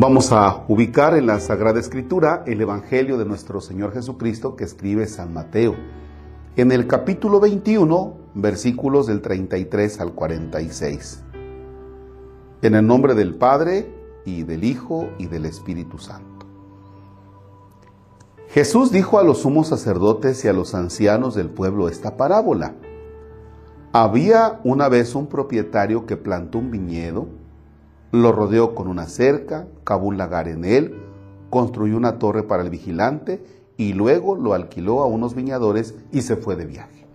Vamos a ubicar en la Sagrada Escritura el Evangelio de nuestro Señor Jesucristo que escribe San Mateo. En el capítulo 21, versículos del 33 al 46. En el nombre del Padre y del Hijo y del Espíritu Santo. Jesús dijo a los sumos sacerdotes y a los ancianos del pueblo esta parábola. Había una vez un propietario que plantó un viñedo, lo rodeó con una cerca, cavó un lagar en él, construyó una torre para el vigilante y luego lo alquiló a unos viñadores y se fue de viaje.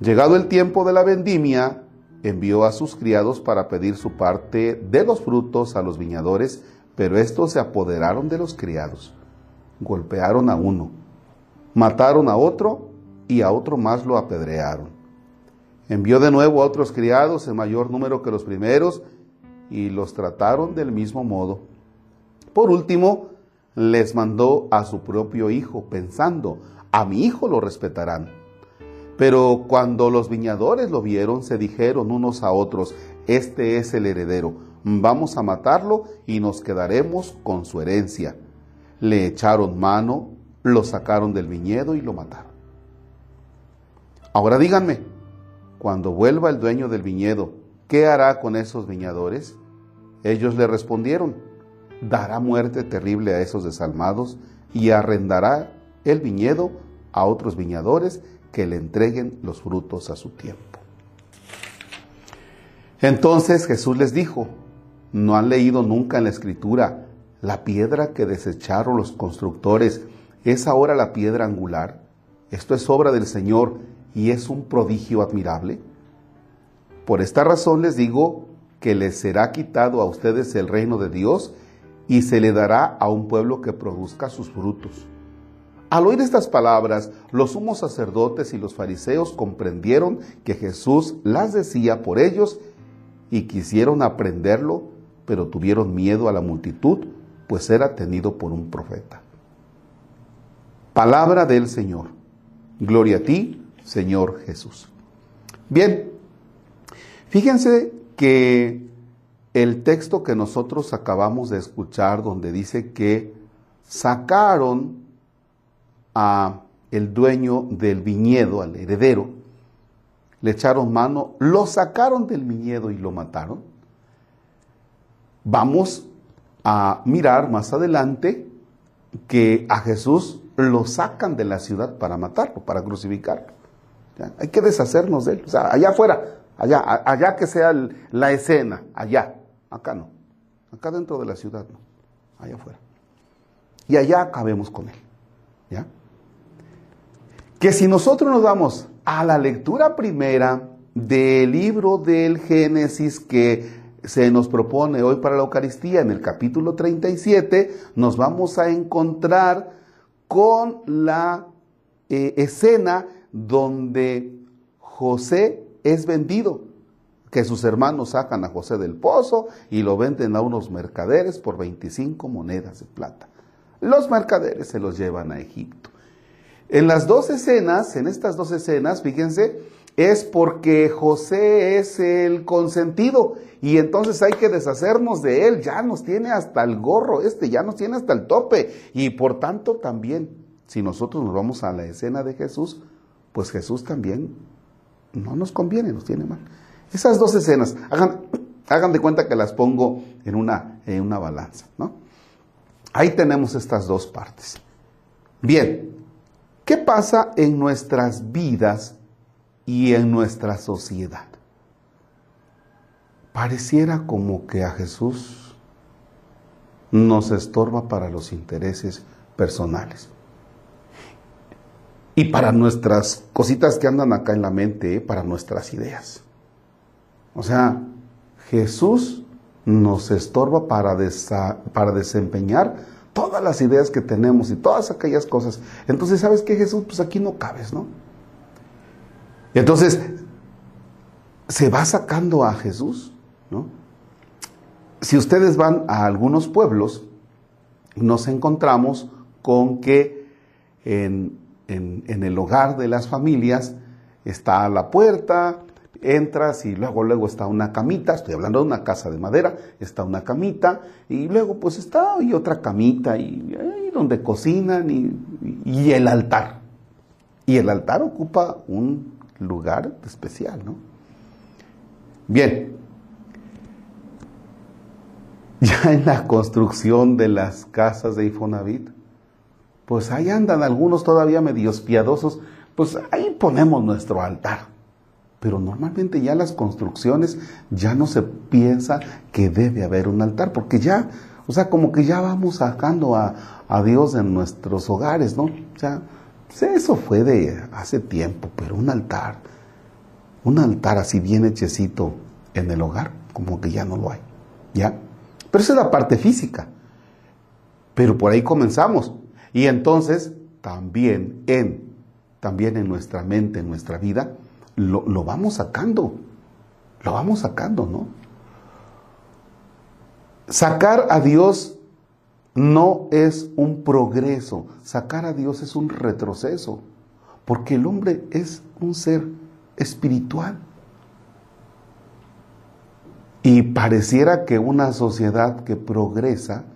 Llegado el tiempo de la vendimia, envió a sus criados para pedir su parte de los frutos a los viñadores, pero estos se apoderaron de los criados, golpearon a uno, mataron a otro y a otro más lo apedrearon. Envió de nuevo a otros criados en mayor número que los primeros y los trataron del mismo modo. Por último, les mandó a su propio hijo, pensando, a mi hijo lo respetarán. Pero cuando los viñadores lo vieron, se dijeron unos a otros, este es el heredero, vamos a matarlo y nos quedaremos con su herencia. Le echaron mano, lo sacaron del viñedo y lo mataron. Ahora díganme, cuando vuelva el dueño del viñedo, ¿qué hará con esos viñadores? Ellos le respondieron, dará muerte terrible a esos desalmados y arrendará el viñedo a otros viñadores que le entreguen los frutos a su tiempo. Entonces Jesús les dijo, ¿no han leído nunca en la escritura la piedra que desecharon los constructores es ahora la piedra angular? Esto es obra del Señor y es un prodigio admirable. Por esta razón les digo que les será quitado a ustedes el reino de Dios y se le dará a un pueblo que produzca sus frutos. Al oír estas palabras, los sumos sacerdotes y los fariseos comprendieron que Jesús las decía por ellos y quisieron aprenderlo, pero tuvieron miedo a la multitud, pues era tenido por un profeta. Palabra del Señor. Gloria a ti, Señor Jesús. Bien, fíjense que el texto que nosotros acabamos de escuchar, donde dice que sacaron a el dueño del viñedo, al heredero, le echaron mano, lo sacaron del viñedo y lo mataron. Vamos a mirar más adelante que a Jesús lo sacan de la ciudad para matarlo, para crucificarlo. Hay que deshacernos de él. O sea, allá afuera, allá, allá que sea la escena, allá, acá no. Acá dentro de la ciudad no, allá afuera. Y allá acabemos con él. ¿Ya? que si nosotros nos vamos a la lectura primera del libro del Génesis que se nos propone hoy para la Eucaristía, en el capítulo 37, nos vamos a encontrar con la eh, escena donde José es vendido, que sus hermanos sacan a José del pozo y lo venden a unos mercaderes por 25 monedas de plata. Los mercaderes se los llevan a Egipto. En las dos escenas, en estas dos escenas, fíjense, es porque José es el consentido y entonces hay que deshacernos de él, ya nos tiene hasta el gorro este, ya nos tiene hasta el tope y por tanto también, si nosotros nos vamos a la escena de Jesús, pues Jesús también no nos conviene, nos tiene mal. Esas dos escenas, hagan, hagan de cuenta que las pongo en una, en una balanza, ¿no? Ahí tenemos estas dos partes. Bien, ¿Qué pasa en nuestras vidas y en nuestra sociedad? Pareciera como que a Jesús nos estorba para los intereses personales. Y para nuestras cositas que andan acá en la mente, ¿eh? para nuestras ideas. O sea, Jesús nos estorba para, para desempeñar todas las ideas que tenemos y todas aquellas cosas. Entonces, ¿sabes qué, Jesús? Pues aquí no cabes, ¿no? Entonces, se va sacando a Jesús, ¿no? Si ustedes van a algunos pueblos, nos encontramos con que en, en el hogar de las familias está la puerta, entras y luego luego está una camita, estoy hablando de una casa de madera, está una camita y luego pues está y otra camita y, donde cocinan y, y, el altar. Y el altar ocupa un lugar especial, ¿no? Bien, ya en la construcción de las casas de Infonavit, pues ahí andan algunos todavía medios piadosos, pues ahí ponemos nuestro altar. Pero normalmente ya las construcciones ya no se piensa que debe haber un altar, porque ya, o sea, como que ya vamos sacando a, Dios en nuestros hogares, ¿no? O sea, pues eso fue de hace tiempo, pero un altar, un altar así bien hechecito en el hogar, como que ya no lo hay, ¿ya? Pero esa es la parte física. Pero por ahí comenzamos. Y entonces también en, también en nuestra mente, en nuestra vida, lo, lo vamos sacando. Lo vamos sacando, ¿no? Sacar a Dios no es un progreso, sacar a Dios es un retroceso, porque el hombre es un ser espiritual. Y pareciera que una sociedad que progresa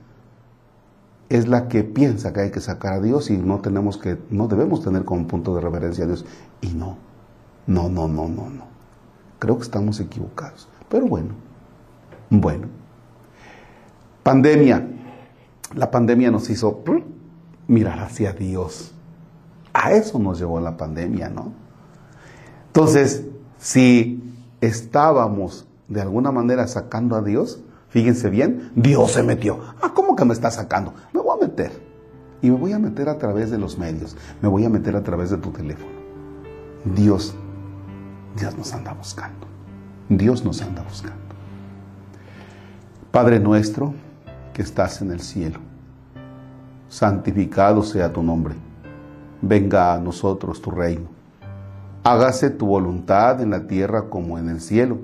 es la que piensa que hay que sacar a Dios y no tenemos que, no debemos tener como punto de reverencia a Dios. Y no, no, no, no, no, no. Creo que estamos equivocados. Pero bueno, bueno. Pandemia. La pandemia nos hizo mirar hacia Dios. A eso nos llevó la pandemia, ¿no? Entonces, si estábamos de alguna manera sacando a Dios, fíjense bien, Dios se metió. Ah, ¿cómo que me está sacando? Me voy a meter. Y me voy a meter a través de los medios, me voy a meter a través de tu teléfono. Dios, Dios nos anda buscando. Dios nos anda buscando. Padre nuestro que estás en el cielo, santificado sea tu nombre. Venga a nosotros tu reino. Hágase tu voluntad en la tierra como en el cielo.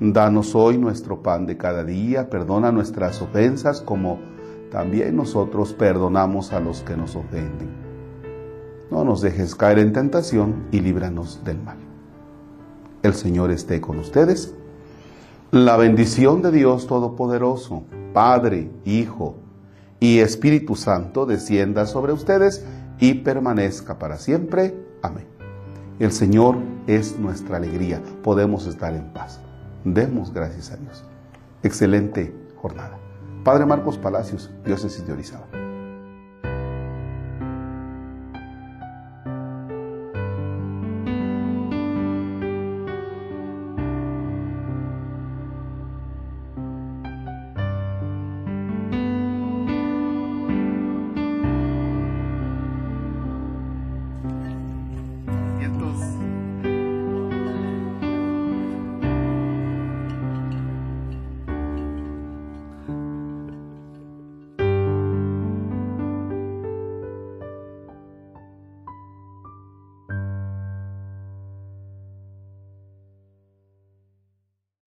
Danos hoy nuestro pan de cada día, perdona nuestras ofensas como también nosotros perdonamos a los que nos ofenden. No nos dejes caer en tentación y líbranos del mal. El Señor esté con ustedes. La bendición de Dios Todopoderoso, Padre, Hijo y Espíritu Santo descienda sobre ustedes y permanezca para siempre. Amén. El Señor es nuestra alegría. Podemos estar en paz. Demos gracias a Dios. Excelente jornada. Padre Marcos Palacios, diócesis de Orizaba.